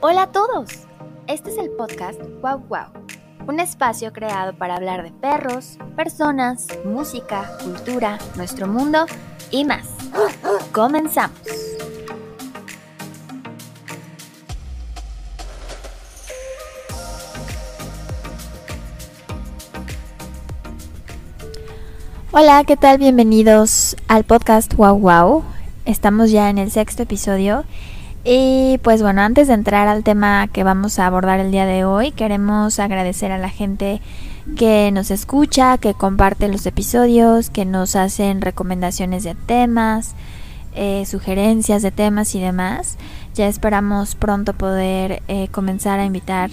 Hola a todos. Este es el podcast Wow Wow, un espacio creado para hablar de perros, personas, música, cultura, nuestro mundo y más. Comenzamos. Hola, ¿qué tal? Bienvenidos al podcast Wow Wow. Estamos ya en el sexto episodio. Y pues bueno, antes de entrar al tema que vamos a abordar el día de hoy, queremos agradecer a la gente que nos escucha, que comparte los episodios, que nos hacen recomendaciones de temas, eh, sugerencias de temas y demás. Ya esperamos pronto poder eh, comenzar a invitar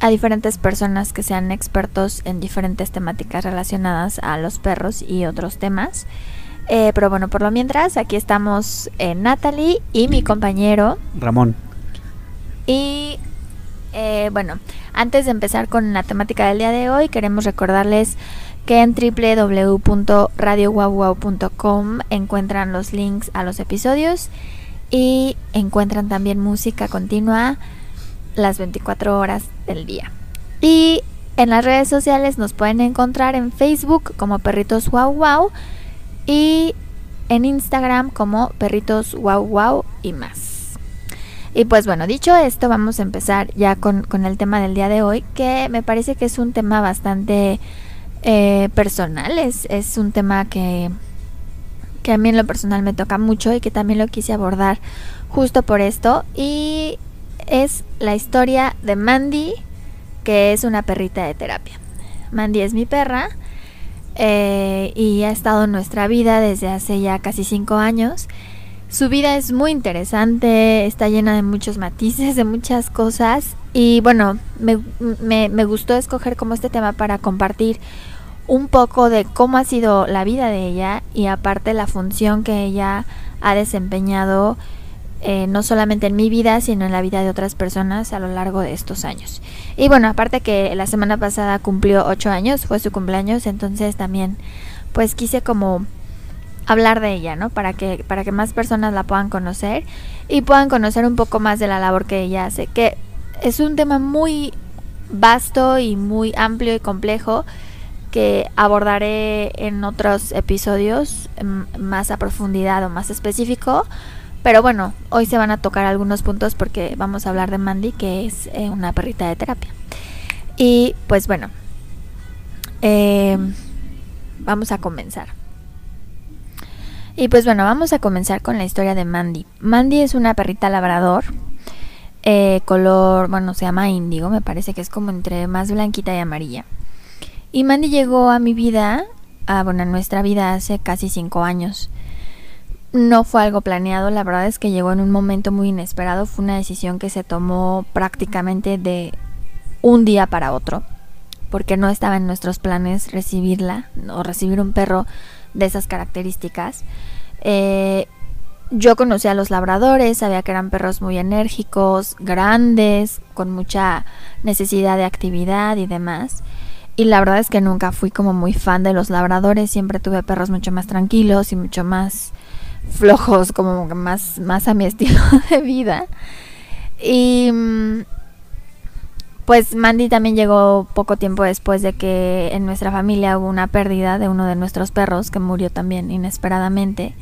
a diferentes personas que sean expertos en diferentes temáticas relacionadas a los perros y otros temas. Eh, pero bueno, por lo mientras, aquí estamos eh, Natalie y mi compañero Ramón. Y eh, bueno, antes de empezar con la temática del día de hoy, queremos recordarles que en www.radiowowwow.com encuentran los links a los episodios y encuentran también música continua las 24 horas del día. Y en las redes sociales nos pueden encontrar en Facebook como Perritos Wow Wow y en Instagram como perritos wow wow y más. Y pues bueno, dicho esto, vamos a empezar ya con, el tema del día de hoy, que me parece que es un tema bastante eh, personal, es, es un tema que, que a mí en lo personal me toca mucho y que también lo quise abordar justo por esto. Y es la historia de Mandy, que es una perrita de terapia. Mandy es mi perra eh, y ha estado en nuestra vida desde hace ya casi cinco años. Su vida es muy interesante, está llena de muchos matices, de muchas cosas y bueno, me, me, gustó escoger como este tema para compartir un poco de cómo ha sido la vida de ella y aparte la función que ella ha desempeñado eh, no solamente en mi vida, sino en la vida de otras personas a lo largo de estos años. Y bueno, aparte que la semana pasada cumplió ocho años, fue su cumpleaños, entonces también pues quise como hablar de ella, ¿no? Para que, para que más personas la puedan conocer y puedan conocer un poco más de la labor que ella hace, que es un tema muy vasto y muy amplio y complejo que abordaré en otros episodios mm, más a profundidad o más específico, pero bueno, hoy se van a tocar algunos puntos porque vamos a hablar de Mandy, que es eh, una perrita de terapia. Y pues bueno, eh, vamos a comenzar. Y pues bueno, vamos a comenzar con la historia de Mandy. Mandy es una perrita labrador, eh, color, bueno, se llama índigo, me parece que es como entre más blanquita y amarilla. Y Mandy llegó a mi vida, a, bueno, a nuestra vida hace casi cinco años. No fue algo planeado, la verdad es que llegó en un momento muy inesperado, fue una decisión que se tomó prácticamente de un día para otro, porque no estaba en nuestros planes recibirla o recibir un perro de esas características. Eh, yo conocí a los labradores, sabía que eran perros muy enérgicos, grandes, con mucha necesidad de actividad y demás. Y la verdad es que nunca fui como muy fan de los labradores, siempre tuve perros mucho más tranquilos y mucho más flojos, como más, más a mi estilo de vida. Y mm, pues Mandy también llegó poco tiempo después de que en nuestra familia hubo una pérdida de uno de nuestros perros que murió también inesperadamente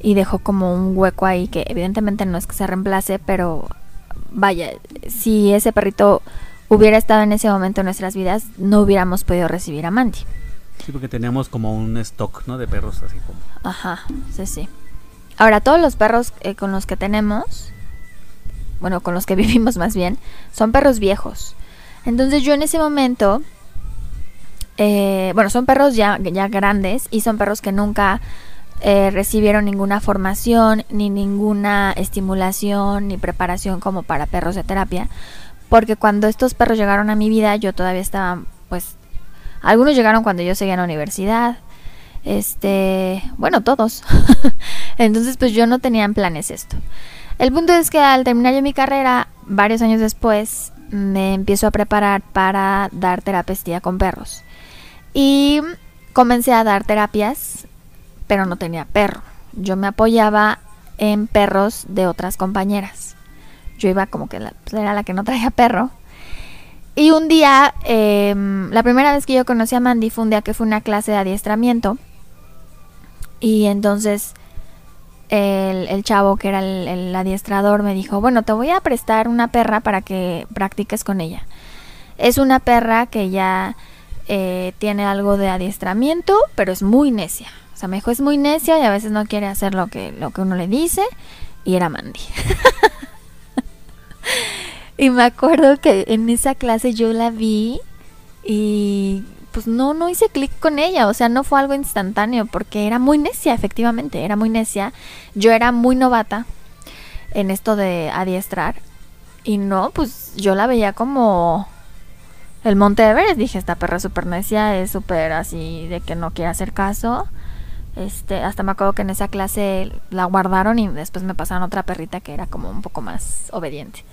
y dejó como un hueco ahí que evidentemente no es que se reemplace, pero vaya, si ese perrito hubiera estado en ese momento en nuestras vidas, no hubiéramos podido recibir a Mandy. Sí, porque teníamos como un stock, ¿no? De perros así como. Ajá, sí, sí. Ahora, todos los perros eh, con los que tenemos, bueno, con los que vivimos más bien, son perros viejos. Entonces yo en ese momento, eh, bueno, son perros ya, ya grandes y son perros que nunca eh, recibieron ninguna formación, ni ninguna estimulación, ni preparación como para perros de terapia. Porque cuando estos perros llegaron a mi vida, yo todavía estaba, pues, algunos llegaron cuando yo seguía en la universidad, este, bueno, todos. Entonces, pues yo no tenía en planes esto. El punto es que al terminar yo mi carrera, varios años después, me empiezo a preparar para dar terapia con perros. Y comencé a dar terapias, pero no tenía perro. Yo me apoyaba en perros de otras compañeras. Yo iba como que la, pues, era la que no traía perro. Y un día, em, la primera vez que yo conocí a Mandy fue un día que fue una clase de adiestramiento. Y entonces el, chavo que era el, adiestrador me dijo, bueno, te voy a prestar una perra para que practiques con ella. Es una perra que ya eh, tiene algo de adiestramiento, pero es muy necia. O sea, me dijo, es muy necia y a veces no quiere hacer lo que, lo que uno le dice. Y era Mandy. y me acuerdo que en esa clase yo la vi y pues no, no hice clic con ella, o sea, no fue algo instantáneo, porque era muy necia, efectivamente, era muy necia. Yo era muy novata en esto de adiestrar. Y no, pues yo la veía como el Monte Everest. Dije, esta perra es súper necia, es súper así de que no quiere hacer caso. Este, hasta me acuerdo que en esa clase la guardaron y después me pasaron otra perrita que era como un poco más obediente.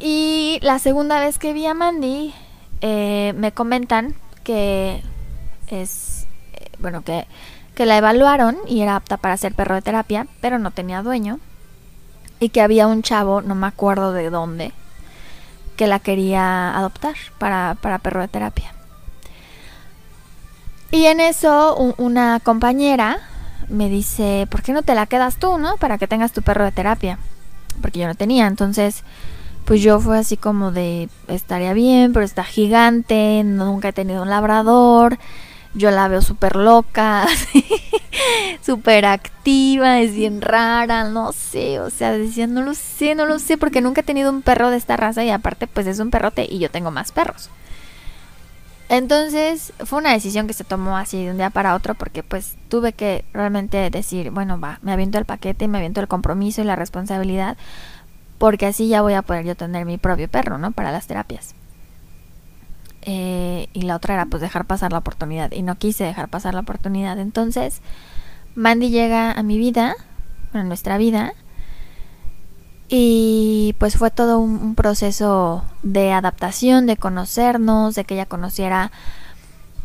Y la segunda vez que vi a Mandy, eh, me comentan que es, eh, bueno, que, que la evaluaron y era apta para ser perro de terapia, pero no tenía dueño. Y que había un chavo, no me acuerdo de dónde, que la quería adoptar para, para perro de terapia. Y en eso una compañera me dice, ¿por qué no te la quedas tú, no? Para que tengas tu perro de terapia. Porque yo no tenía. Entonces pues yo fue así como de, estaría bien, pero está gigante, nunca he tenido un labrador, yo la veo súper loca, súper activa, es bien rara, no sé, o sea, decía, no lo sé, no lo sé, porque nunca he tenido un perro de esta raza y aparte pues es un perrote y yo tengo más perros. Entonces fue una decisión que se tomó así de un día para otro porque pues tuve que realmente decir, bueno, va, me aviento el paquete, me aviento el compromiso y la responsabilidad porque así ya voy a poder yo tener mi propio perro, ¿no? Para las terapias. Eh, y la otra era pues dejar pasar la oportunidad y no quise dejar pasar la oportunidad. Entonces, Mandy llega a mi vida, a nuestra vida, y pues fue todo un proceso de adaptación, de conocernos, de que ella conociera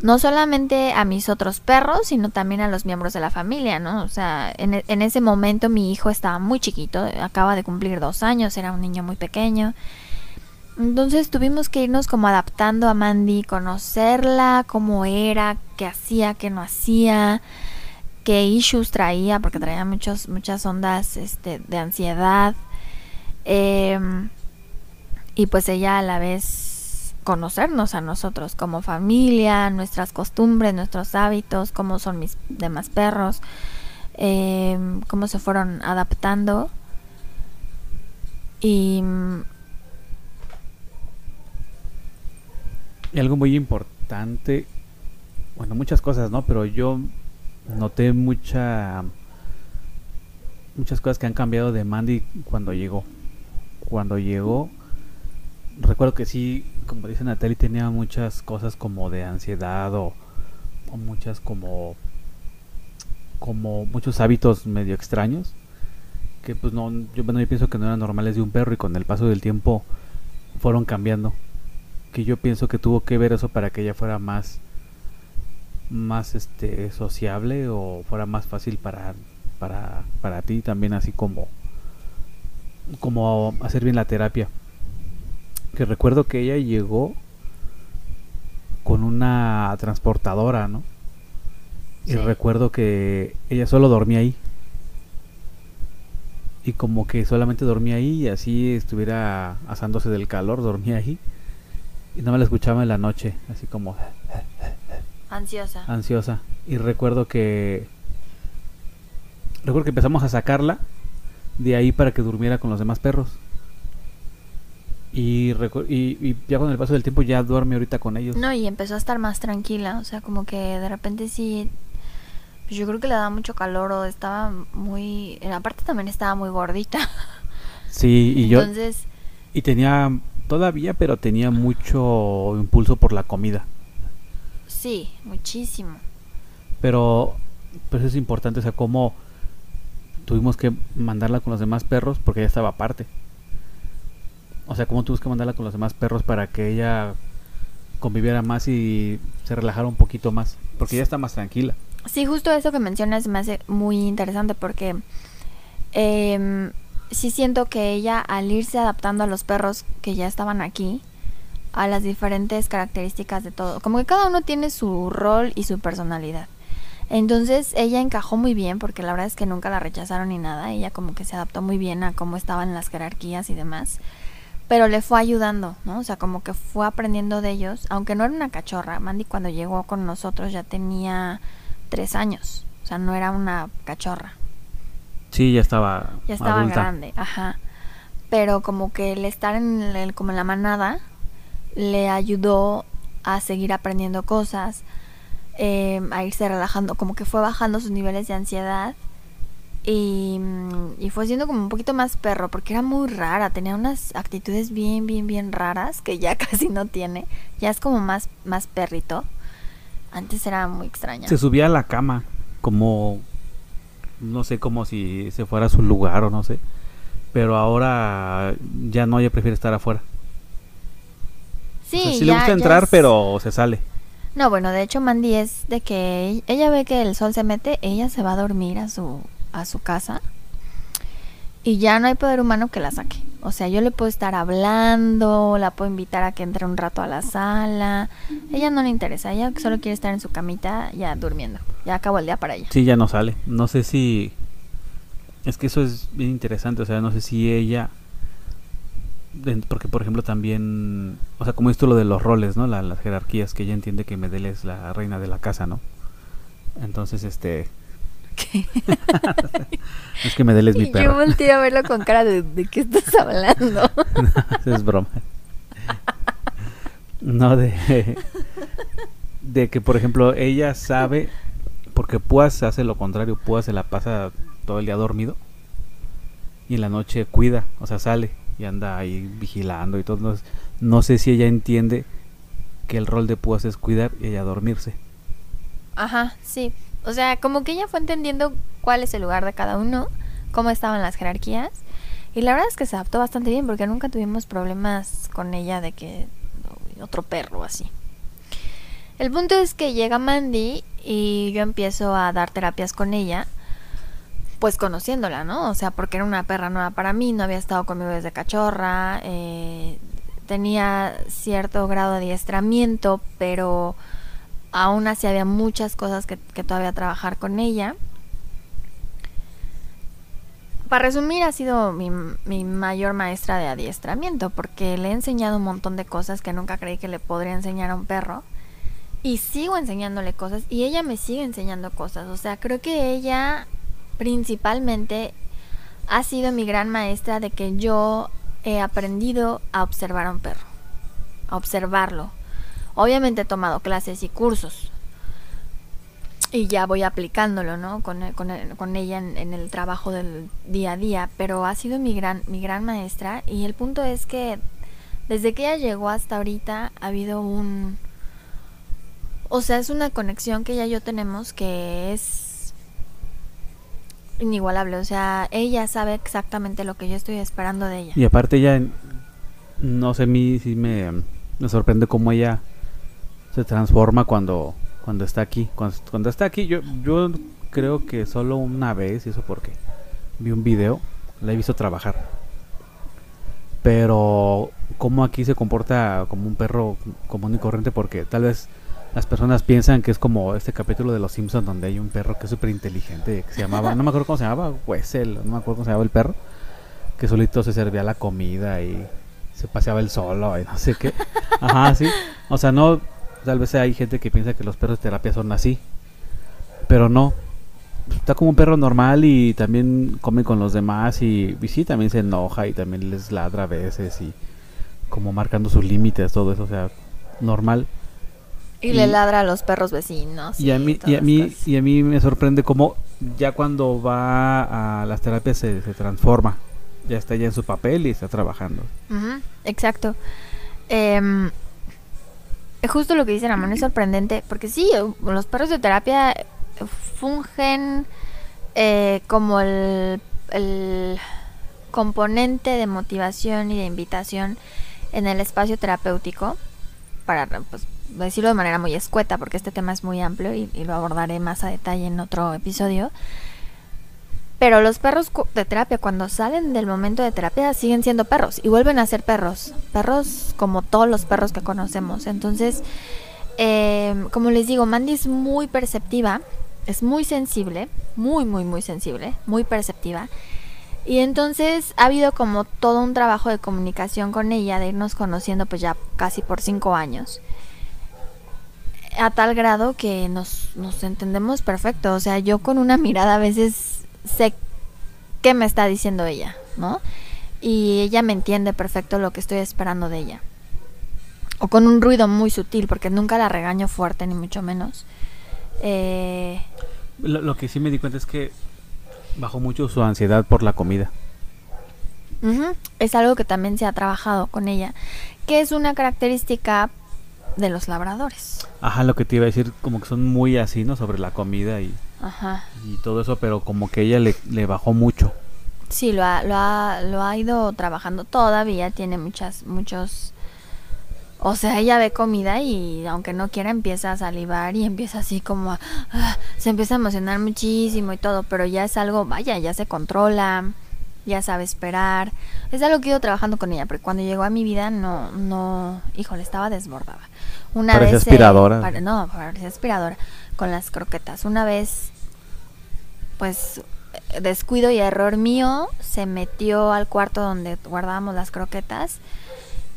no solamente a mis otros perros, sino también a los miembros de la familia, ¿no? O sea, en, e, en, ese momento mi hijo estaba muy chiquito, acaba de cumplir dos años, era un niño muy pequeño. Entonces tuvimos que irnos como adaptando a Mandy, conocerla, cómo era, qué hacía, qué no hacía, qué issues traía, porque traía muchos, muchas ondas este, de ansiedad. Em, y pues ella a la vez conocernos a nosotros como familia, nuestras costumbres, nuestros hábitos, cómo son mis demás perros, em, cómo se fueron adaptando. Y, y algo muy importante, bueno, muchas cosas, ¿no? Pero yo noté mucha muchas cosas que han cambiado de Mandy cuando llegó. Cuando llegó, recuerdo que sí como dice Natalie, tenía muchas cosas como de ansiedad o, muchas como como muchos hábitos medio extraños que pues no yo bueno yo pienso que no eran normales de un perro y con el paso del tiempo fueron cambiando. Que yo pienso que tuvo que ver eso para que ella fuera más más este sociable o fuera más fácil para para para ti también así como como hacer bien la terapia que recuerdo que ella llegó con una transportadora, ¿no? Y recuerdo que ella solo dormía ahí. Y como que solamente dormía ahí y así estuviera asándose del calor, dormía ahí. Y no me la escuchaba en la noche, así como... Ansiosa. Ansiosa. Y recuerdo que... Recuerdo que empezamos a sacarla de ahí para que durmiera con los demás perros. Y, y, ya con el paso del tiempo ya duerme ahorita con ellos. No, y empezó a estar más tranquila, o sea, como que de repente sí, pues yo creo que le da mucho calor o estaba muy, en la parte también estaba muy gordita. Sí, y yo... Y tenía, todavía, pero tenía mucho impulso por la comida. Sí, muchísimo. Pero, pues es importante, o sea, cómo tuvimos que mandarla con los demás perros porque ella estaba aparte. O sea, cómo tuvimos que mandarla con los demás perros para que ella conviviera más y se relajara un poquito más. Porque ella está más tranquila. Sí, justo eso que mencionas me hace muy interesante porque eh, sí siento que ella al irse adaptando a los perros que ya estaban aquí, a las diferentes características de todo, como que cada uno tiene su rol y su personalidad. Entonces ella encajó muy bien porque la verdad es que nunca la rechazaron ni nada, ella como que se adaptó muy bien a cómo estaban las jerarquías y demás, pero le fue ayudando, ¿no? O sea, como que fue aprendiendo de ellos, aunque no era una cachorra, Mandy cuando llegó con nosotros ya tenía tres años, o sea, no era una cachorra. Sí, ya estaba. Ya estaba adulta. grande, ajá. Pero como que el estar en el, como en la manada le ayudó a seguir aprendiendo cosas, eh, a irse relajando, como que fue bajando sus niveles de ansiedad y, mm, y fue siendo como un poquito más perro, porque era muy rara, tenía unas actitudes bien, bien, bien raras que ya casi no tiene, ya es como más, más perrito. Antes era muy extraña. Se subía a la cama, como. No sé, como si se fuera a su lugar o no sé. Pero ahora ya no, ella prefiere estar afuera. Sí, O sea, sí ya- le gusta ya entrar, es- pero se sale. No, bueno, de hecho Mandy es de que ella ve que el sol se mete, ella se va a dormir a su a su casa y ya no hay poder humano que la saque. O sea, yo le puedo estar hablando, la puedo invitar a que entre un rato a la sala. Ella no le interesa, ella solo quiere estar en su camita ya durmiendo. Ya acabó el día para ella. Sí, ya no sale. No sé si. Es que eso es bien interesante. O sea, no sé si ella. Porque, por ejemplo, también. O sea, como esto lo de los roles, ¿no? La- las jerarquías, que ella entiende que Medela es la reina de la casa, ¿no? Entonces, este. es que Medela es mi Y yo volteé a verlo con cara de ¿de qué estás hablando? es broma. No de. De que, por ejemplo, ella sabe. Porque Púas hace lo contrario. Púas se la pasa todo el día dormido. Y en la noche cuida. O sea, sale. Y anda ahí vigilando y todo. Entonces, no sé si ella entiende que el rol de Púas es cuidar y ella dormirse. Ajá, sí. O sea, como que ella fue entendiendo cuál es el lugar de cada uno, cómo estaban las jerarquías. Y la verdad es que se adaptó bastante bien porque nunca tuvimos problemas con ella de que otro perro así. El punto es que llega Mandy y yo empiezo a dar terapias con ella, pues conociéndola, ¿no? O sea, porque era una perra nueva para mí, no había estado conmigo desde cachorra, eh, tenía cierto grado de adiestramiento, pero aún así había muchas cosas que, que todavía trabajar con ella. Para resumir, ha sido mi, mi mayor maestra de adiestramiento porque le he enseñado un montón de cosas que nunca creí que le podría enseñar a un perro. Y sigo enseñándole cosas y ella me sigue enseñando cosas. O sea, creo que ella principalmente ha sido mi gran maestra de que yo he aprendido a observar a un perro. A observarlo. Obviamente he tomado clases y cursos. Y ya voy aplicándolo, ¿no? Con, el- con, el- con ella en, en el trabajo del día a día. Pero ha sido mi gran, mi gran maestra. Y el punto es que desde que ella llegó hasta ahorita ha habido un... O sea, es una conexión que ella y yo tenemos que es inigualable. O sea, ella sabe exactamente lo que yo estoy esperando de ella. Y aparte ella, no sé, a mí sí me, me sorprende cómo ella se transforma cuando, cuando está aquí. Cuando, está aquí, yo, yo creo que solo una vez, y eso porque vi un video, la he visto trabajar. Pero cómo aquí se comporta como un perro común y corriente, porque tal vez las personas piensan que es como este capítulo de Los Simpsons donde hay un perro que es súper inteligente, que se llamaba, no me acuerdo cómo se llamaba, Wessel, no me acuerdo cómo se llamaba el perro que solito se servía la comida y se paseaba el solo y no sé qué. Ajá, sí. O sea, no, tal vez hay gente que piensa que los perros de terapia son así, pero no. Está como un perro normal y también come con los demás y, y sí, también se enoja y también les ladra a veces y como marcando sus límites, todo eso, o sea, normal. Y, le ladra a los perros vecinos. Y a mí, y a mí, y a mí me sorprende cómo ya cuando va a las terapias se, se transforma. Ya está ya en su papel y está trabajando. Exacto. Em, justo lo que dice Ramón es sorprendente, porque sí, los perros de terapia fungen eh, como el, el componente de motivación y de invitación en el espacio terapéutico. para pues, decirlo de manera muy escueta, porque este tema es muy amplio y lo abordaré más a detalle en otro episodio. Pero los perros de terapia, cuando salen del momento de terapia, siguen siendo perros y vuelven a ser perros. Perros como todos los perros que conocemos. Entonces, eh, como les digo, Mandy es muy perceptiva, es muy sensible, muy, muy, muy sensible, muy perceptiva. Y entonces ha habido como todo un trabajo de comunicación con ella, de irnos conociendo pues ya casi por cinco años. A tal grado que nos, nos entendemos perfecto. O sea, yo con una mirada a veces sé qué me está diciendo ella, ¿no? Y ella me entiende perfecto lo que estoy esperando de ella. O con un ruido muy sutil, porque nunca la regaño fuerte, ni mucho menos. Eh... Lo, que sí me di cuenta es que bajó mucho su ansiedad por la comida. Es algo que también se ha trabajado con ella, que es una característica de los labradores. Ajá, lo que te iba a decir, como que son muy así, ¿no? Sobre la comida y... Ajá. Y todo eso, pero como que ella le, le bajó mucho. Sí, lo ha, lo, ha, lo ha ido trabajando todavía, tiene muchas, muchos... O sea, ella ve comida y aunque no quiera empieza a salivar y empieza así como a, ah, se empieza a emocionar muchísimo y todo, pero ya es algo, vaya, ya se controla, ya sabe esperar. Es algo que he ido trabajando con ella, porque cuando llegó a mi vida no, no, híjole, estaba desbordada. Una vez, aspiradora. no, parecía aspiradora con las croquetas. Una vez, pues, descuido y error mío, se metió al cuarto donde guardábamos las croquetas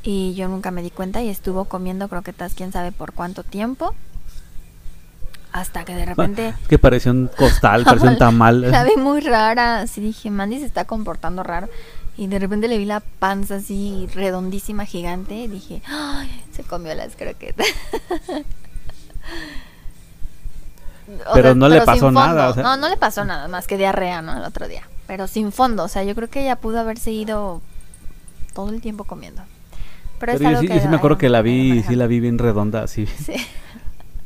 y yo nunca me di cuenta y estuvo comiendo croquetas quién sabe por cuánto tiempo. Hasta que de repente... que parecía un costal, parecía un tamal. La vi muy rara, así dije, Mandy se está comportando raro. Y de repente le vi la panza así redondísima, gigante. Y dije, ¡ay! Se comió las croquetas. pero no le pasó nada. No, no le pasó nada más que diarrea, ¿no? El otro día. Pero sin fondo. O sea, yo creo que ella pudo haber seguido todo el tiempo comiendo. Pero, yo, sí, me acuerdo que la vi, sí la vi bien redonda, así. Sí.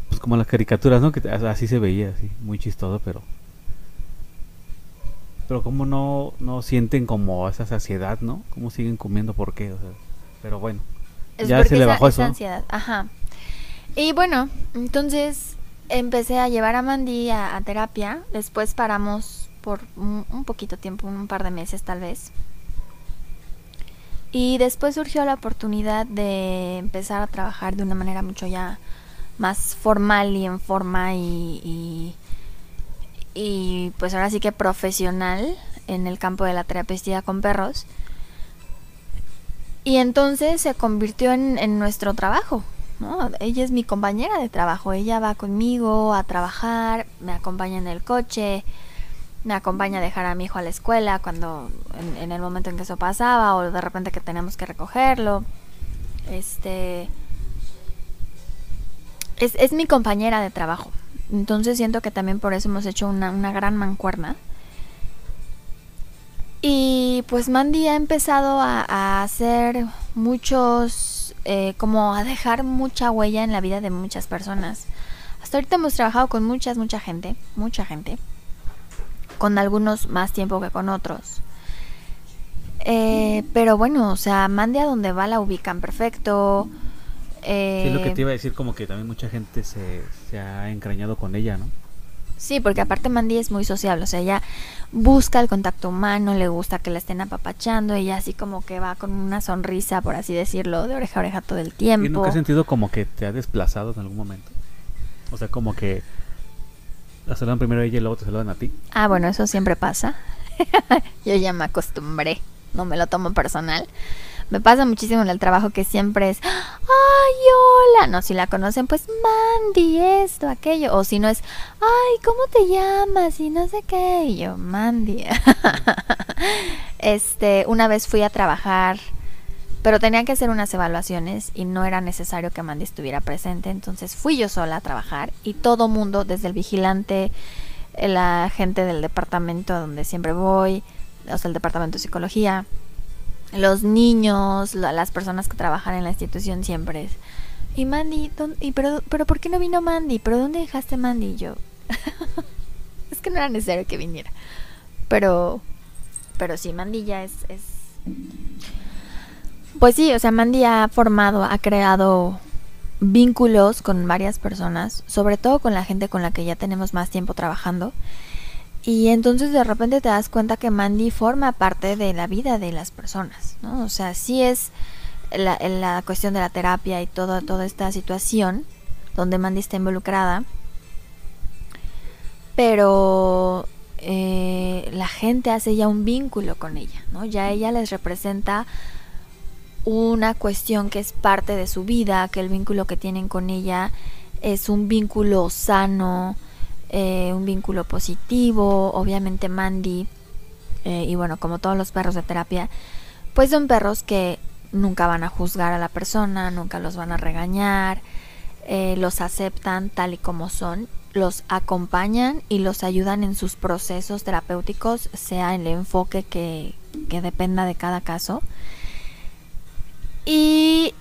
Pues como las caricaturas, ¿no? Que así se veía, así, muy chistoso, pero pero como no, no sienten como esa saciedad, ¿no? ¿Cómo siguen comiendo? ¿Por qué? O sea, pero bueno, ya se le bajó esa, eso. ansiedad, ajá. Y bueno, entonces empecé a llevar a Mandy a, terapia. Después paramos por un, un, poquito tiempo, un par de meses tal vez. Y después surgió la oportunidad de empezar a trabajar de una manera mucho ya más formal y en forma y y pues ahora sí que profesional en el campo de la terapia con perros. Y entonces se convirtió en, nuestro trabajo. Ella es mi compañera de trabajo. Ella va conmigo a trabajar, me acompaña en el coche, me acompaña a dejar a mi hijo a la escuela cuando en, el momento en que eso pasaba o de repente que tenemos que recogerlo. Este es, es mi compañera de trabajo. Entonces siento que también por eso hemos hecho una, gran mancuerna. Y pues Mandy ha empezado a, hacer muchos, eh, como a dejar mucha huella en la vida de muchas personas. Hasta ahorita hemos trabajado con muchas, mucha gente, mucha gente. Con algunos más tiempo que con otros. Eh, pero bueno, o sea, Mandy a donde va la ubican perfecto. Eh, es lo que te iba a decir, como que también mucha gente se, ha encrañado con ella, ¿no? Sí, porque aparte Mandy es muy sociable, o sea, ella busca el contacto humano, le gusta que la estén apapachando, ella así como que va con una sonrisa, por así decirlo, de oreja a oreja todo el tiempo. ¿Y nunca has sentido como que te ha desplazado en algún momento? O sea, como que la saludan primero a ella y luego te saludan a ti. Ah, bueno, eso siempre pasa. Yo ya me acostumbré, no me lo tomo personal. Me pasa muchísimo en el trabajo que siempre es, ay, hola. No, si la conocen, pues Mandy, esto, aquello. O si no es, ay, ¿cómo te llamas? Y no sé qué. Y yo, Mandy. este, una vez fui a trabajar, pero tenía que hacer unas evaluaciones y no era necesario que Mandy estuviera presente. Entonces fui yo sola a trabajar y todo mundo, desde el vigilante, la gente del departamento donde siempre voy, o sea, el departamento de psicología, los niños, las personas que trabajan en la institución siempre es. Y Mandy, y pero, pero ¿por qué no vino Mandy? ¿Pero dónde dejaste Mandy? Y yo, es que no era necesario que viniera. Pero, pero sí, Mandy ya es, es... Pues sí, o sea, Mandy ha formado, ha creado vínculos con varias personas, sobre todo con la gente con la que ya tenemos más tiempo trabajando. Y entonces de repente te das cuenta que Mandy forma parte de la vida de las personas, ¿no? O sea, sí es la, la cuestión de la terapia y toda, esta situación donde Mandy está involucrada, pero eh, la gente hace ya un vínculo con ella, ¿no? Ya ella les representa una cuestión que es parte de su vida, que el vínculo que tienen con ella es un vínculo sano, eh, un vínculo positivo, obviamente Mandy, eh, y bueno, como todos los perros de terapia, pues son perros que nunca van a juzgar a la persona, nunca los van a regañar, los aceptan tal y como son los acompañan y los ayudan en sus procesos terapéuticos, sea el enfoque que, dependa de cada caso. Y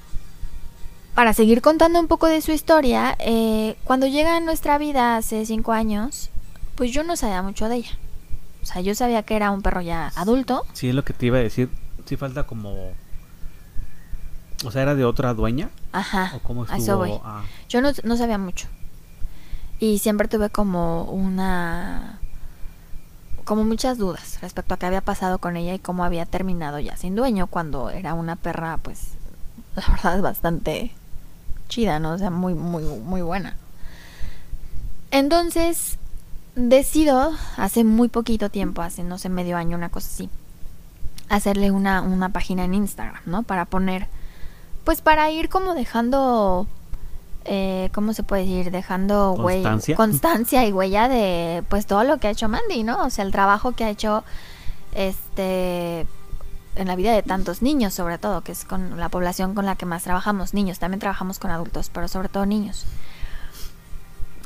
para seguir contando un poco de su historia, eh, cuando llega a nuestra vida hace cinco años, pues yo no sabía mucho de ella. O sea, yo sabía que era un perro ya adulto. Sí, es lo que te iba a decir. Sí falta como... O sea, ¿era de otra dueña? Ajá. ¿O cómo estuvo? Ah. Yo no, no sabía mucho. Y siempre tuve como una como muchas dudas respecto a qué había pasado con ella y cómo había terminado ya sin dueño cuando era una perra pues la verdad es bastante chida, ¿no? O sea, muy muy muy buena. Entonces decido hace muy poquito tiempo, hace no sé medio año, una cosa así, hacerle una, una página en Instagram, ¿no? Para poner, pues para ir como dejando eh, ¿cómo se puede decir? Dejando ¿Constancia? constancia y huella de pues todo lo que ha hecho Mandy, ¿no? O sea, el trabajo que ha hecho este en la vida de tantos niños, sobre todo, que es con la población con la que más trabajamos, niños, también trabajamos con adultos, pero sobre todo niños.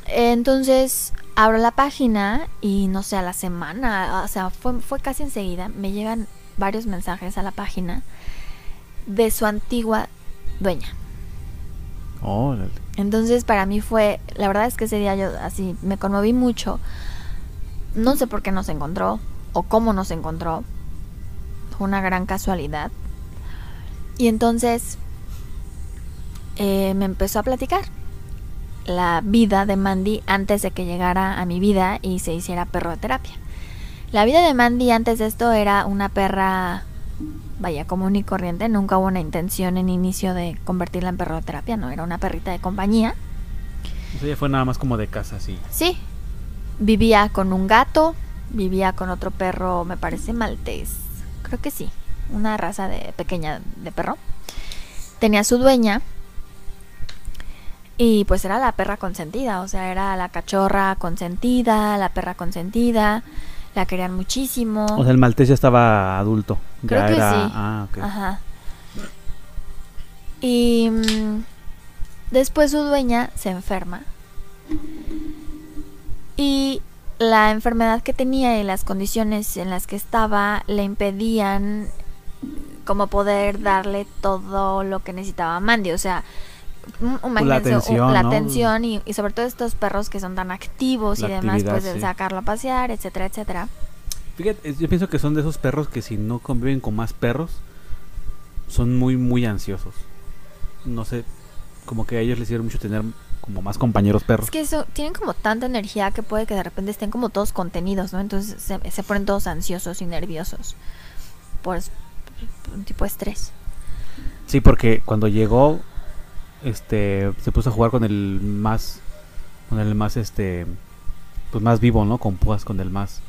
Entonces, abro la página y no sé, a la semana, o sea, fue, fue casi enseguida, me llegan varios mensajes a la página de su antigua dueña. Entonces para mí fue, la verdad es que ese día yo así me conmoví mucho. No sé por qué nos encontró o cómo nos encontró. Fue una gran casualidad. Y entonces eh, me empezó a platicar la vida de Mandy antes de que llegara a mi vida y se hiciera perro de terapia. La vida de Mandy antes de esto era una perra vaya, común y corriente. Nunca hubo una intención en inicio de convertirla en perro de terapia, no, era una perrita de compañía. O sea, fue nada más como de casa, sí. Sí. Vivía con un gato, vivía con otro perro, me parece maltés. Creo que sí, una raza de pequeña de perro. Tenía su dueña. Y pues era la perra consentida, o sea, era la cachorra consentida, la perra consentida la querían muchísimo. O sea, el maltés ya estaba adulto. Creo que sí. Ah, Ajá. Y mm, después su dueña se enferma. Y la enfermedad que tenía y las condiciones en las que estaba le impedían como poder darle todo lo que necesitaba Mandy. O sea, la atención, la atención y, sobre todo estos perros que son tan activos y demás, pues de sacarlo a pasear, etcétera, etcétera. Fíjate, yo pienso que son de esos perros que si no conviven con más perros, son muy, muy ansiosos. No sé, como que a ellos les sirve mucho tener como más compañeros perros. Es que eso, tienen como tanta energía que puede que de repente estén como todos contenidos, ¿no? Entonces se, se ponen todos ansiosos y nerviosos. Por un tipo de estrés. Sí, porque cuando llegó este se puso a jugar con el más con el más este pues más vivo, ¿no? Con Púas con el más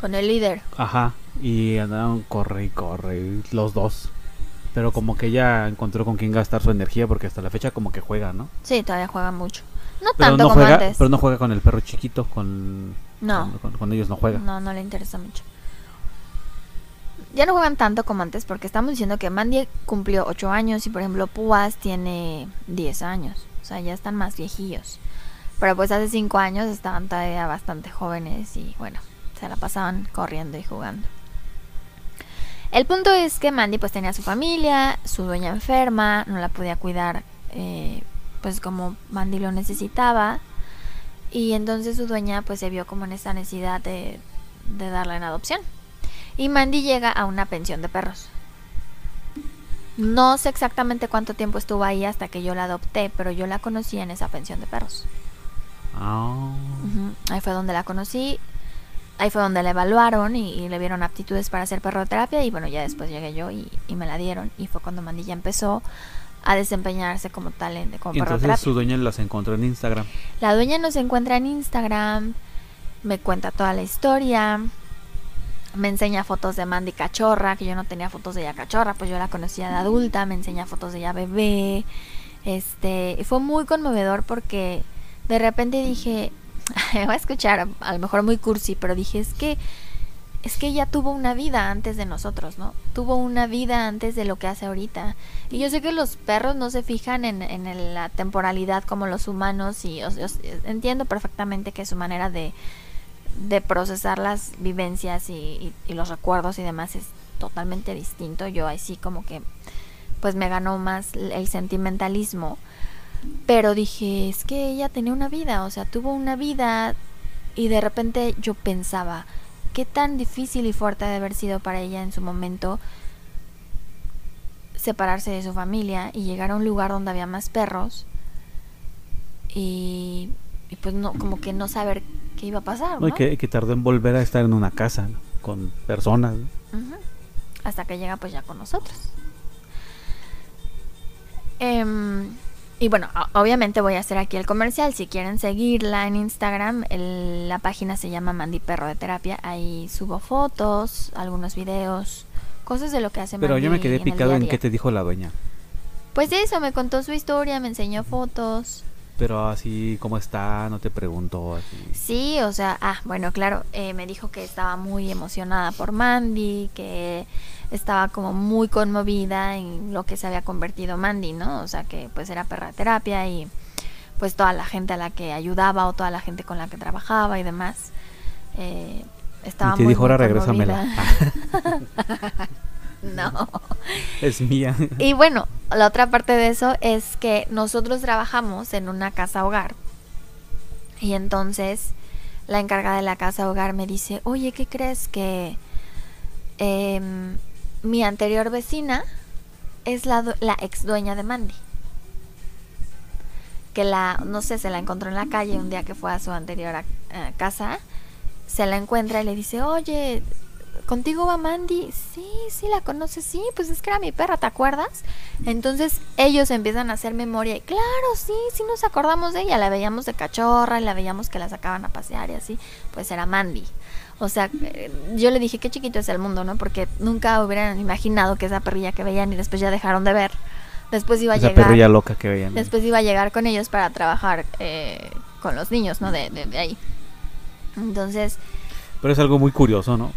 con el líder. Ajá, y andaron corre y corre los dos. Pero como que ella encontró con quién gastar su energía porque hasta la fecha como que juega, ¿no? Sí, todavía juega mucho. No tanto como juega, antes. Pero no juega con el perro chiquito, con No. con ellos no juega. No, no le interesa mucho ya no juegan tanto como antes porque estamos diciendo que Mandy cumplió 8 años y por ejemplo Púas tiene 10 años. O sea, ya están más viejillos. Pero pues hace 5 años estaban todavía bastante jóvenes y bueno, se la pasaban corriendo y jugando. El punto es que Mandy pues tenía su familia, su dueña enferma, no la podía cuidar eh, pues como Mandy lo necesitaba. Y entonces su dueña pues se vio como en esa necesidad de, de darla en adopción y Mandy llega a una pensión de perros. No sé exactamente cuánto tiempo estuvo ahí hasta que yo la adopté, pero yo la conocí en esa pensión de perros. Ah. Ahí fue donde la conocí. Ahí fue donde la evaluaron y, y le vieron aptitudes para hacer perroterapia. Y bueno, ya después llegué yo y, y me la dieron. Y fue cuando Mandy ya empezó a desempeñarse como tal en como entonces su dueña las encontró en Instagram. La dueña nos encuentra en Instagram, me cuenta toda la historia, me enseña fotos de Mandy cachorra, que yo no tenía fotos de ella cachorra, pues yo la conocía de adulta, me enseña fotos de ella bebé. Este, y fue muy conmovedor porque de repente dije, voy a escuchar a lo mejor muy cursi, pero dije, es que es que ella tuvo una vida antes de nosotros, ¿no? Tuvo una vida antes de lo que hace ahorita. Y yo sé que los perros no se fijan en, en la temporalidad como los humanos y entiendo perfectamente que su manera de, de procesar las vivencias y, y- y los recuerdos y demás es totalmente distinto. Yo ahí sí como que pues me ganó más el sentimentalismo. Pero dije, es que ella tenía una vida, o sea, tuvo una vida y de repente yo pensaba, qué tan difícil y fuerte ha de haber sido para ella en su momento separarse de su familia y llegar a un lugar donde había más perros y, y pues no, como que no saber qué iba a pasar, No, y que, tardó en volver a estar en una casa ¿no? con personas. Hasta que llega pues ya con nosotros. Em, y bueno, obviamente voy a hacer aquí el comercial. Si quieren seguirla en Instagram, el- la página se llama Mandy Perro de Terapia. Ahí subo fotos, algunos videos, cosas de lo que hace Pero Mandy yo me quedé picado en qué te dijo la dueña. Pues eso, me contó su historia, me enseñó fotos. Pero así, ¿cómo está? No te preguntó así. Sí, o sea, ah, bueno, claro, eh, me dijo que estaba muy emocionada por Mandy, que estaba como muy conmovida en lo que se había convertido Mandy, ¿no? O sea, que pues era perra terapia y pues toda la gente a la que ayudaba o toda la gente con la que trabajaba y demás. eh, estaba y te muy, dijo, ahora regrésamela. conmovida". no. es mía. Y bueno, la otra parte de eso es que nosotros trabajamos en una casa hogar. Y entonces la encargada de la casa hogar me dice, oye, ¿qué crees que em, mi anterior vecina es la, ex dueña de Mandy? Que la, no sé, se la encontró en la calle un día que fue a su anterior a- a casa. Se la encuentra y le dice, oye, ¿contigo va Mandy? Sí, sí, la conoces, sí, pues es que era mi perra, ¿te acuerdas? Entonces ellos empiezan a hacer memoria y claro, sí, sí nos acordamos de ella, la veíamos de cachorra y la veíamos que la sacaban a pasear y así, pues era Mandy. O sea, eh, yo le dije qué chiquito es el mundo, ¿no? Porque nunca hubieran imaginado que esa perrilla que veían y después ya dejaron de ver, después iba a Esa llegar, perrilla loca que veían. después iba a llegar con ellos para trabajar eh, con los niños, ¿no? De, de, de ahí. Entonces, Pero es algo muy curioso, ¿no?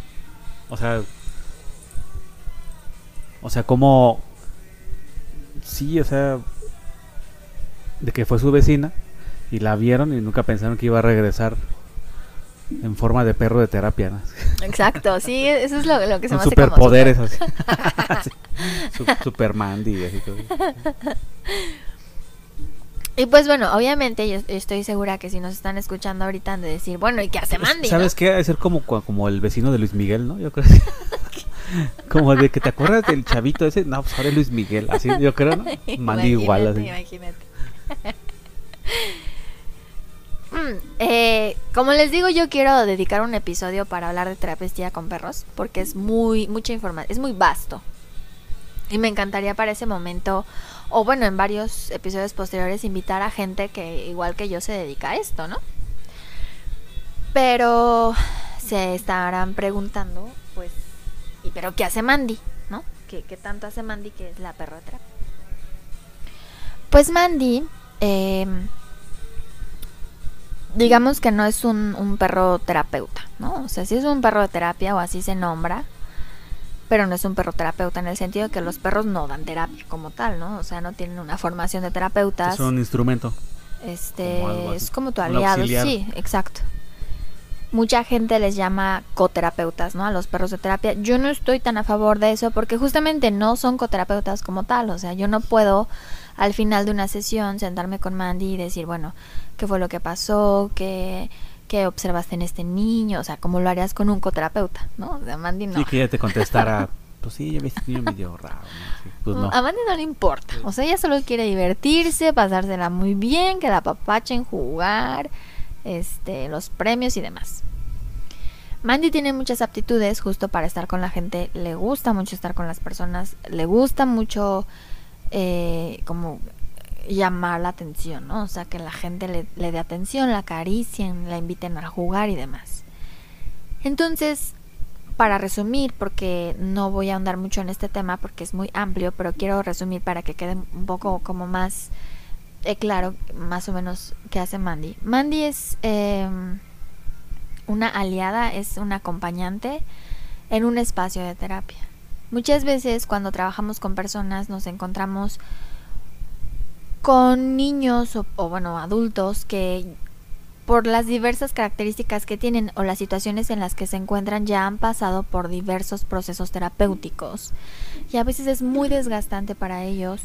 O sea. O sea, como. Sí, o sea. De que fue su vecina. Y la vieron y nunca pensaron que iba a regresar. En forma de perro de terapia, ¿no? exacto, sí, eso es lo, lo que se me hace superpoderes así. Su- Super Mandy y así todo. Y pues bueno, obviamente yo estoy segura que si nos están escuchando ahorita han de decir, bueno, ¿y qué hace Mandy? ¿Sabes no? qué? Debe ser como, como el vecino de Luis Miguel, ¿no? Yo creo Como de que te acuerdas del chavito ese. No, pues ahora es Luis Miguel. Así, yo creo, ¿no? Mandy igual, así. Imagínate, imagínate. Mm, eh, como les digo, yo quiero dedicar un episodio para hablar de terapia con perros, porque es muy, mucha información, es muy vasto. Y me encantaría para ese momento, o bueno, en varios episodios posteriores, invitar a gente que igual que yo se dedica a esto, ¿no? Pero se estarán preguntando, pues, ¿y pero qué hace Mandy? ¿No? ¿Qué, qué tanto hace Mandy que es la perroterapia? Pues Mandy, eh, digamos que no es un, un perro terapeuta, ¿no? O sea, sí es un perro de terapia o así se nombra, pero no es un perro terapeuta en el sentido de que los perros no dan terapia como tal, ¿no? O sea, no tienen una formación de terapeutas. Es un instrumento. Este Como es como tu aliado, sí, exacto. Mucha gente les llama coterapeutas, ¿no? A los perros de terapia. Yo no estoy tan a favor de eso porque justamente no son coterapeutas como tal. O sea, yo no puedo al final de una sesión sentarme con Mandy y decir, bueno, ¿qué fue lo que pasó? ¿Qué, qué observaste en este niño? O sea, ¿cómo lo harías con un coterapeuta? ¿no? O sea, Mandy no. Y que ella te contestara Pues sí, yo me niño medio raro, pues no. A Mandy no le importa. O sea, ella solo quiere divertirse, pasársela muy bien, que la papachen, jugar, este, los premios y demás. Mandy tiene muchas aptitudes justo para estar con la gente, le gusta mucho estar con las personas, le gusta mucho eh, como llamar la atención, ¿no? O sea, que la gente le, le dé atención, la acaricien, la inviten a jugar y demás. Entonces, para resumir, porque no voy a ahondar mucho en este tema porque es muy amplio, pero quiero resumir para que quede un poco como más eh, claro, más o menos, qué hace Mandy. Mandy es eh, una aliada, es una acompañante en un espacio de terapia. Muchas veces cuando trabajamos con personas nos encontramos con niños o, o, bueno, adultos que por las diversas características que tienen o las situaciones en las que se encuentran ya han pasado por diversos procesos terapéuticos y a veces es muy desgastante para ellos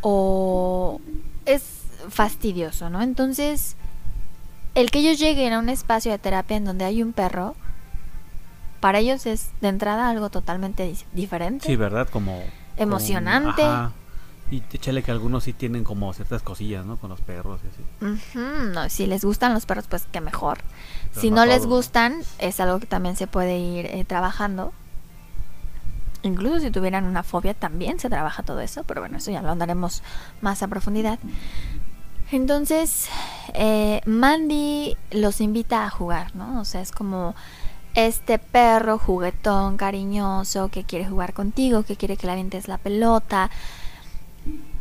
o es fastidioso, ¿no? Entonces, el que ellos lleguen a un espacio de terapia en donde hay un perro, para ellos es de entrada algo totalmente diferente. Sí, ¿verdad? Como... Emocionante. Como, ajá. Y échale que algunos sí tienen como ciertas cosillas, ¿no? Con los perros y así. Uh -huh. no, si les gustan los perros, pues qué mejor. Pero si no no, les gustan, es algo que también se puede ir eh, trabajando. Incluso si tuvieran una fobia, también se trabaja todo eso. Pero bueno, eso ya lo andaremos más a profundidad. Entonces, eh, Mandy los invita a jugar, ¿no? O sea, es como este perro juguetón, cariñoso, que quiere jugar contigo, que quiere que le avientes la pelota.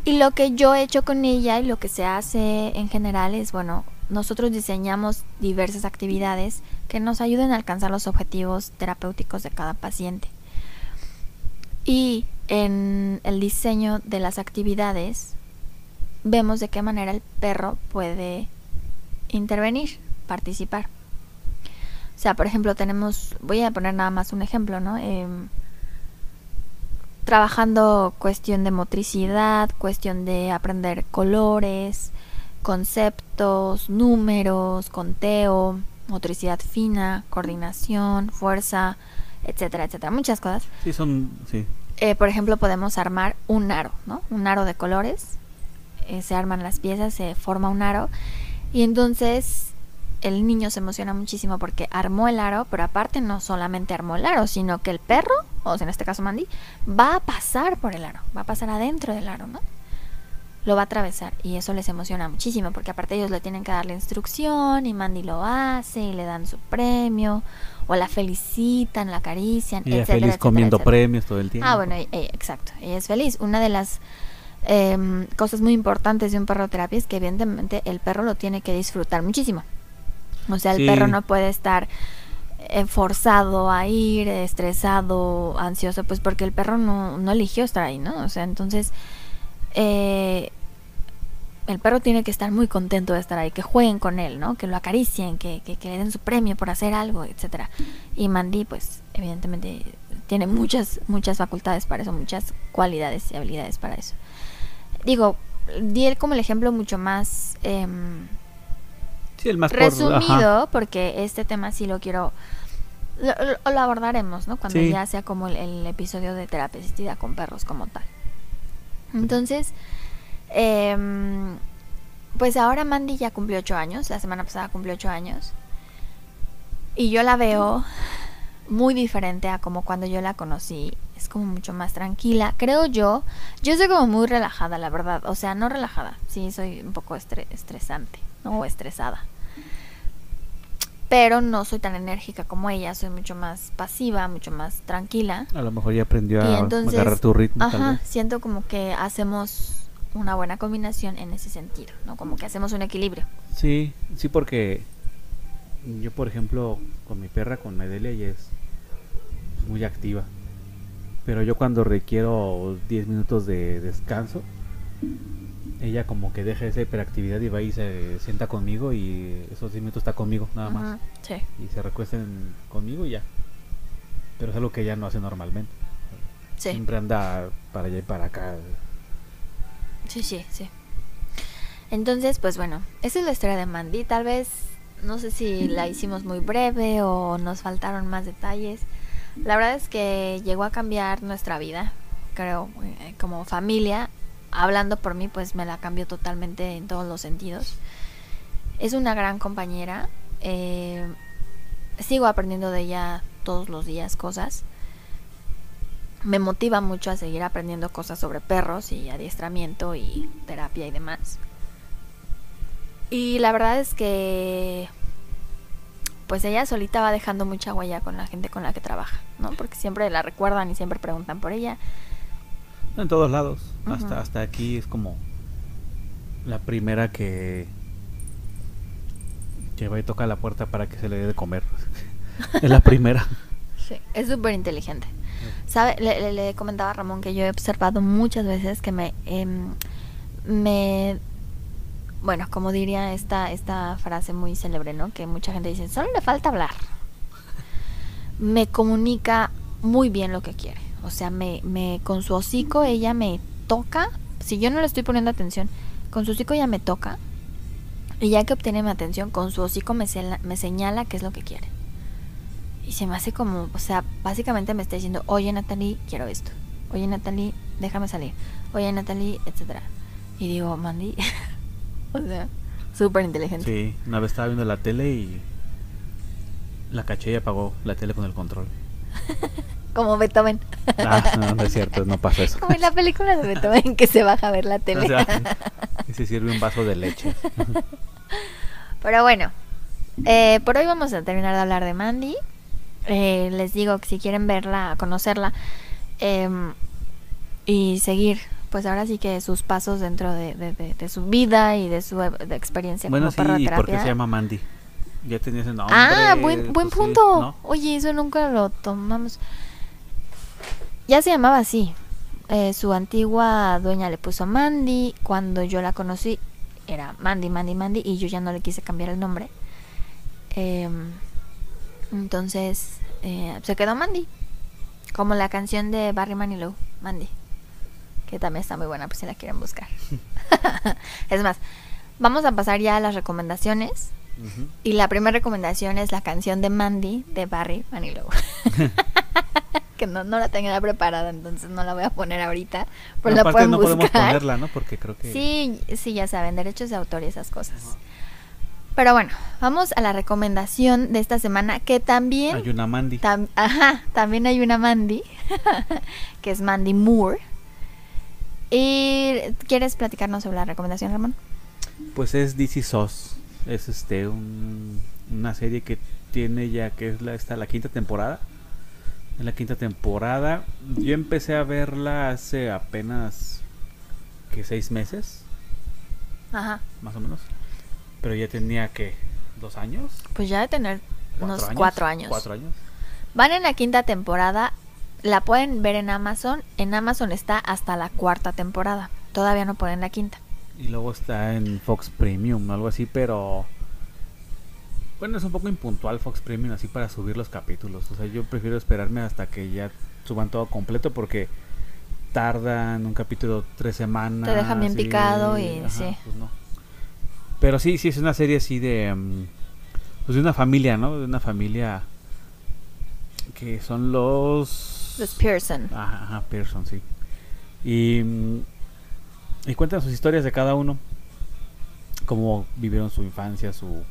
Y lo que yo he hecho con ella y lo que se hace en general es, bueno, nosotros diseñamos diversas actividades que nos ayuden a alcanzar los objetivos terapéuticos de cada paciente. Y en el diseño de las actividades vemos de qué manera el perro puede intervenir, participar. O sea, por ejemplo, tenemos, voy a poner nada más un ejemplo, ¿no? Eh, trabajando cuestión de motricidad, cuestión de aprender colores, conceptos, números, conteo, motricidad fina, coordinación, fuerza, etcétera, etcétera, muchas cosas. Sí, son... Sí. Eh, por ejemplo, podemos armar un aro, ¿no? Un aro de colores. Eh, se arman las piezas, se forma un aro. Y entonces el niño se emociona muchísimo porque armó el aro, pero aparte no solamente armó el aro, sino que el perro, o sea, en este caso Mandy, va a pasar por el aro, va a pasar adentro del aro, ¿no? Lo va a atravesar y eso les emociona muchísimo porque aparte ellos le tienen que dar la instrucción y Mandy lo hace y le dan su premio o la felicitan, la acarician, Y ella etcétera, feliz etcétera, comiendo etcétera. premios todo el tiempo. Ah, bueno, eh, exacto, ella es feliz. Una de las em, cosas muy importantes de un perro terapia es que evidentemente el perro lo tiene que disfrutar muchísimo. O sea, el Sí. perro no puede estar eh, forzado a ir, estresado, ansioso, pues porque el perro no, no eligió estar ahí, ¿no? O sea, entonces eh, el perro tiene que estar muy contento de estar ahí, que jueguen con él, ¿no? Que lo acaricien, que, que, que le den su premio por hacer algo, etcétera. Y Mandy, pues, evidentemente tiene muchas, muchas facultades para eso, muchas cualidades y habilidades para eso. Digo, di él como el ejemplo mucho más em, Sí, el más por- resumido, porque este tema sí lo quiero. Lo, lo- lo abordaremos, ¿no? Cuando Sí. ya sea como el, el episodio de terapia asistida con perros como tal. Entonces, em, pues ahora Mandy ya cumplió ocho años. La semana pasada cumplió ocho años. Y yo la veo muy diferente a como cuando yo la conocí. Es como mucho más tranquila. Creo yo. Yo soy como muy relajada, la verdad. O sea, no relajada. Sí, soy un poco estre- estresante. ¿No? O estresada. Pero no soy tan enérgica como ella. Soy mucho más pasiva, mucho más tranquila. A lo mejor ya aprendió Y a entonces, agarrar tu ritmo. tal Ajá, vez. siento como que hacemos una buena combinación en ese sentido, ¿no? Como que hacemos un equilibrio. Sí, sí, porque yo, por ejemplo, con mi perra, con Medelia, ella es muy activa. Pero yo cuando requiero 10 minutos de descanso, ella como que deja esa hiperactividad y va y se sienta conmigo y esos 10 minutos está conmigo nada más. Sí. Y se recuesten conmigo y ya. Pero es algo que ella no hace normalmente. Sí. Siempre anda para allá y para acá. Sí, sí, sí. Entonces, pues bueno, esa es la historia de Mandy. Tal vez, no sé si la hicimos muy breve o nos faltaron más detalles. La verdad es que llegó a cambiar nuestra vida, creo, eh, como familia. Hablando por mí, pues me la cambió totalmente en todos los sentidos. Es una gran compañera. eh, sigo aprendiendo de ella todos los días cosas. Me motiva mucho a seguir aprendiendo cosas sobre perros y adiestramiento y terapia y demás. Y la verdad es que pues ella solita va dejando mucha huella con la gente con la que trabaja, ¿no? Porque siempre la recuerdan y siempre preguntan por ella. En todos lados. Hasta, hasta aquí es como la primera que que va y toca la puerta para que se le dé de comer. es la primera. Sí. Es súper inteligente. ¿Sabe? Le, le- le comentaba a Ramón que yo he observado muchas veces que me... em, me bueno, como diría esta, esta frase muy célebre, ¿no? Que mucha gente dice, solo le falta hablar. Me comunica muy bien lo que quiere. O sea, me, me con su hocico ella me toca. Si yo no le estoy poniendo atención, con su hocico ella me toca. Y ya que obtiene mi atención, con su hocico me, sela- me señala qué es lo que quiere. Y se me hace como, o sea, básicamente me está diciendo, oye Natalie, quiero esto. Oye Natalie, déjame salir. Oye Natalie, etcétera. Y digo, Mandy, o sea, súper inteligente. Sí, una vez estaba viendo la tele y la caché y apagó la tele con el control. Como Beethoven. Ah, no, no es cierto, no pasa eso. Como en la película de Beethoven que se baja a ver la tele. O sea, y se sirve un vaso de leche. Pero bueno, eh, por hoy vamos a terminar de hablar de Mandy. Eh, les digo que si quieren verla, conocerla em, y seguir, pues ahora sí que sus pasos dentro de, de- de- de su vida y de su eh, de experiencia bueno, como sí, perro de ¿y por qué terapia. se llama Mandy? Ya tenía ese nombre. ah, buen, buen pues sí, punto. ¿no? Oye, eso nunca lo tomamos. Ya se llamaba así. Eh, su antigua dueña le puso Mandy. Cuando yo la conocí era Mandy, Mandy, Mandy. Y yo ya no le quise cambiar el nombre. Em, entonces eh, se quedó Mandy. Como la canción de Barry Manilow, Mandy. Que también está muy buena, pues si la quieren buscar. es más, vamos a pasar ya a las recomendaciones. Y la primera recomendación es la canción de Mandy de Barry Manilow. que no, no la tenía preparada, entonces no la voy a poner ahorita. Pero la Aparte pueden no podemos ponerla, ¿no? Porque creo que... Sí, sí, ya saben, derechos de autor y esas cosas. Pero bueno, vamos a la recomendación de esta semana, que también... Hay una Mandy. tam- ajá, también hay una Mandy, que es Mandy Moore. ¿Y quieres platicarnos sobre la recomendación, Ramón? Pues es DC SOS. Es este un- una serie que tiene ya que es la esta la quinta temporada. En la quinta temporada yo empecé a verla hace apenas que seis meses, Ajá. más o menos. Pero ya tenía que dos años, Pues ya de tener unos cuatro años. Cuatro años. Van en la quinta temporada. La pueden ver en Amazon. En Amazon está hasta la cuarta temporada. Todavía no ponen la quinta. Y luego está en Fox Premium, algo así, pero bueno, es un poco impuntual Fox Premium así para subir los capítulos. O sea, yo prefiero esperarme hasta que ya suban todo completo porque tardan un capítulo tres semanas. Te dejan bien picado y- sí. pues no. Pero sí, sí es una serie así de mm, pues de una familia, ¿no? De una familia que son los Los Pearson. Ajá, ajá, Pearson, sí. Y, mm, y cuentan sus historias de cada uno. Cómo vivieron su infancia, su,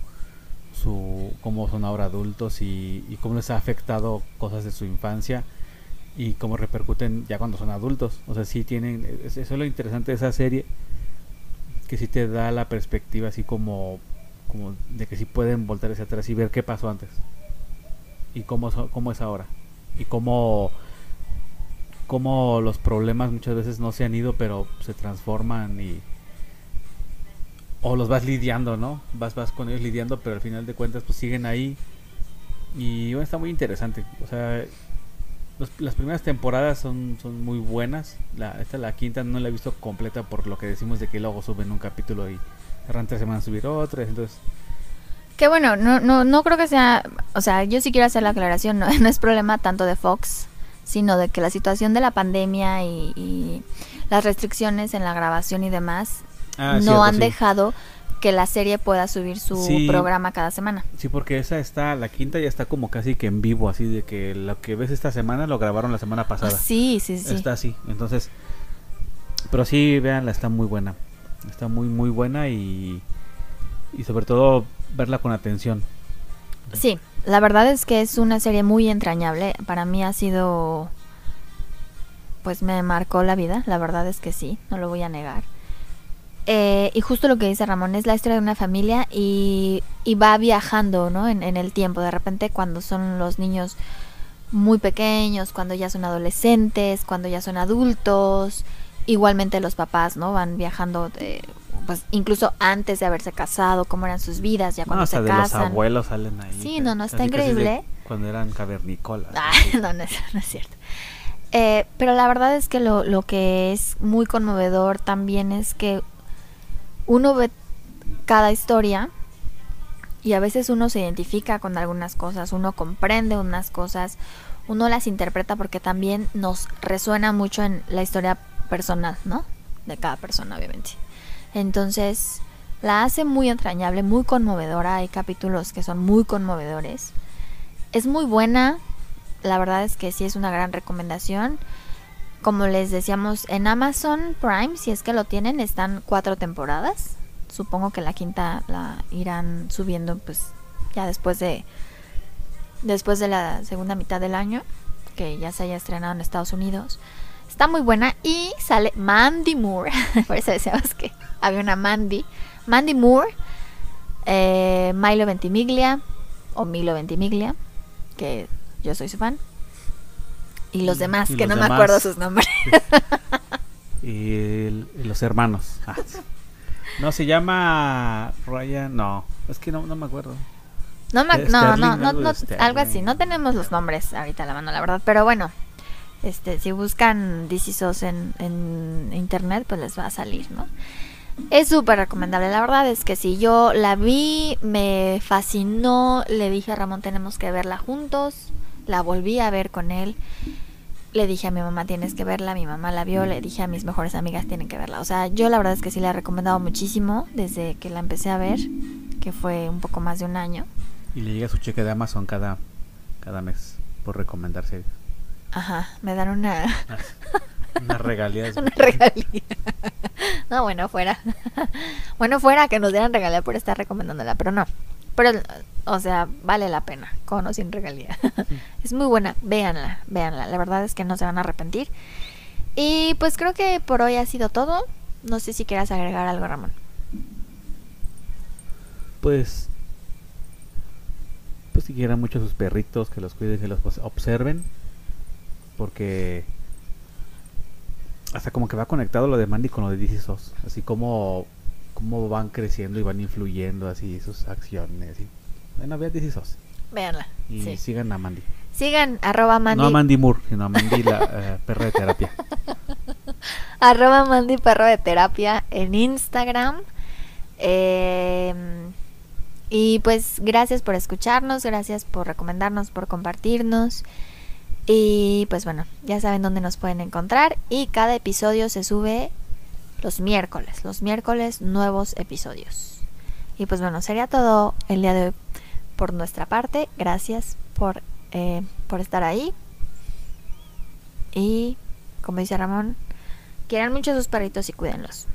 su cómo son ahora adultos y, y cómo les ha afectado cosas de su infancia y cómo repercuten ya cuando son adultos. O sea, sí tienen, es- eso es lo interesante de esa serie, que sí te da la perspectiva así como, como de que sí pueden voltar hacia atrás y ver qué pasó antes y cómo, cómo es ahora y cómo cómo los problemas muchas veces no se han ido pero se transforman y o los vas lidiando no vas vas con ellos lidiando pero al final de cuentas pues siguen ahí y bueno, está muy interesante o sea los- las primeras temporadas son, son muy buenas la, esta la quinta no la he visto completa por lo que decimos de que luego suben un capítulo y tardan tres semanas subir otra entonces Que bueno, no, no, no creo que sea. O sea, yo sí quiero hacer la aclaración. No, no es problema tanto de Fox, sino de que la situación de la pandemia y, y las restricciones en la grabación y demás Ah, no cierto, han sí. dejado que la serie pueda subir su Sí. programa cada semana. Sí, porque esa está, la quinta ya está como casi que en vivo, así de que lo que ves esta semana lo grabaron la semana pasada. Sí, sí, sí. Está así, entonces, pero sí, véanla, está muy buena. Está muy, muy buena y, y sobre todo verla con atención. Sí, la verdad es que es una serie muy entrañable. Para mí ha sido, pues me marcó la vida. La verdad es que sí, no lo voy a negar. Eh, y justo lo que dice Ramón es la historia de una familia y, y va viajando, ¿no? En, en el tiempo. De repente cuando son los niños muy pequeños, cuando ya son adolescentes, cuando ya son adultos. Igualmente los papás, ¿no? Van viajando, de- pues incluso antes de haberse casado, cómo eran sus vidas, ya No, cuando hasta se de casan. los abuelos salen ahí. Sí, no, no, está de increíble. Cuando eran cavernícolas. Ah, no, no es, no es cierto. Eh, pero la verdad es que lo, lo que es muy conmovedor también es que uno ve cada historia y a veces uno se identifica con algunas cosas, uno comprende unas cosas, uno las interpreta porque también nos resuena mucho en la historia personal, ¿no? De cada persona, obviamente. Entonces, la hace muy entrañable, muy conmovedora. Hay capítulos que son muy conmovedores. Es muy buena. La verdad es que sí es una gran recomendación. Como les decíamos, en Amazon Prime, si es que lo tienen, están cuatro temporadas. Supongo que la quinta la irán subiendo pues ya después de después de la segunda mitad del año, que ya se haya estrenado en Estados Unidos. Está muy buena y sale Mandy Moore. Por eso decíamos que había una Mandy. Mandy Moore, eh, Milo Ventimiglia o Milo Ventimiglia, que yo soy su fan. Y los demás, y que los no me acuerdo sus nombres. Y, el- y los hermanos. Ah, sí. No, se llama Ryan. No, es que no, no me acuerdo. No, me, no, no, no, no, algo así. No tenemos los nombres ahorita a la mano, la verdad. Pero bueno, este, si buscan DC SOS en, en internet, pues les va a salir, ¿no? Es súper recomendable. La verdad es que si yo la vi, me fascinó. Le dije a Ramón, tenemos que verla juntos. La volví a ver con él. Le dije a mi mamá, tienes que verla. Mi mamá la vio. Le dije a mis mejores amigas, tienen que verla. O sea, yo la verdad es que sí la he recomendado muchísimo desde que la empecé a ver, que fue un poco más de un año. Y le llega su cheque de Amazon cada, cada mes por recomendar series. Ajá, me dan una, Una regalía. una regalía. No, bueno, fuera. Bueno, fuera que nos dieran regalía por estar recomendándola, pero no. Pero, o sea, vale la pena, con o sin regalía. Es muy buena, véanla, véanla. La verdad es que no se van a arrepentir. Y pues creo que por hoy ha sido todo. No sé si quieras agregar algo, Ramón. Pues. Pues si quieran mucho sus perritos, que los cuiden, que los pues, observen. Porque. Hasta como que va conectado lo de Mandy con lo de DC. Así como. Cómo van creciendo y van influyendo así sus acciones. Y, bueno, vean DC SOS. Y sí. sigan a Mandy. Sigan arroba Mandy, No a Mandy Moore, sino a Mandy la perra de terapia. arroba Mandy Perro de Terapia en Instagram. Eh, y pues gracias por escucharnos, gracias por recomendarnos, por compartirnos. Y pues bueno, ya saben dónde nos pueden encontrar. Y cada episodio se sube los miércoles. Los miércoles nuevos episodios. Y pues bueno, sería todo el día de hoy por nuestra parte. Gracias por, eh, por estar ahí. Y como dice Ramón, quieran mucho a sus perritos y cuídenlos.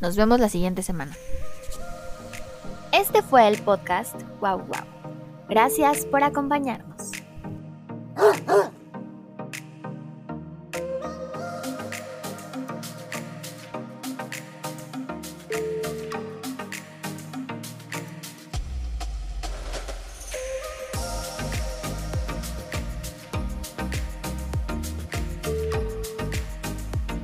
Nos vemos la siguiente semana. Este fue el podcast Wow Wow. Gracias por acompañarnos.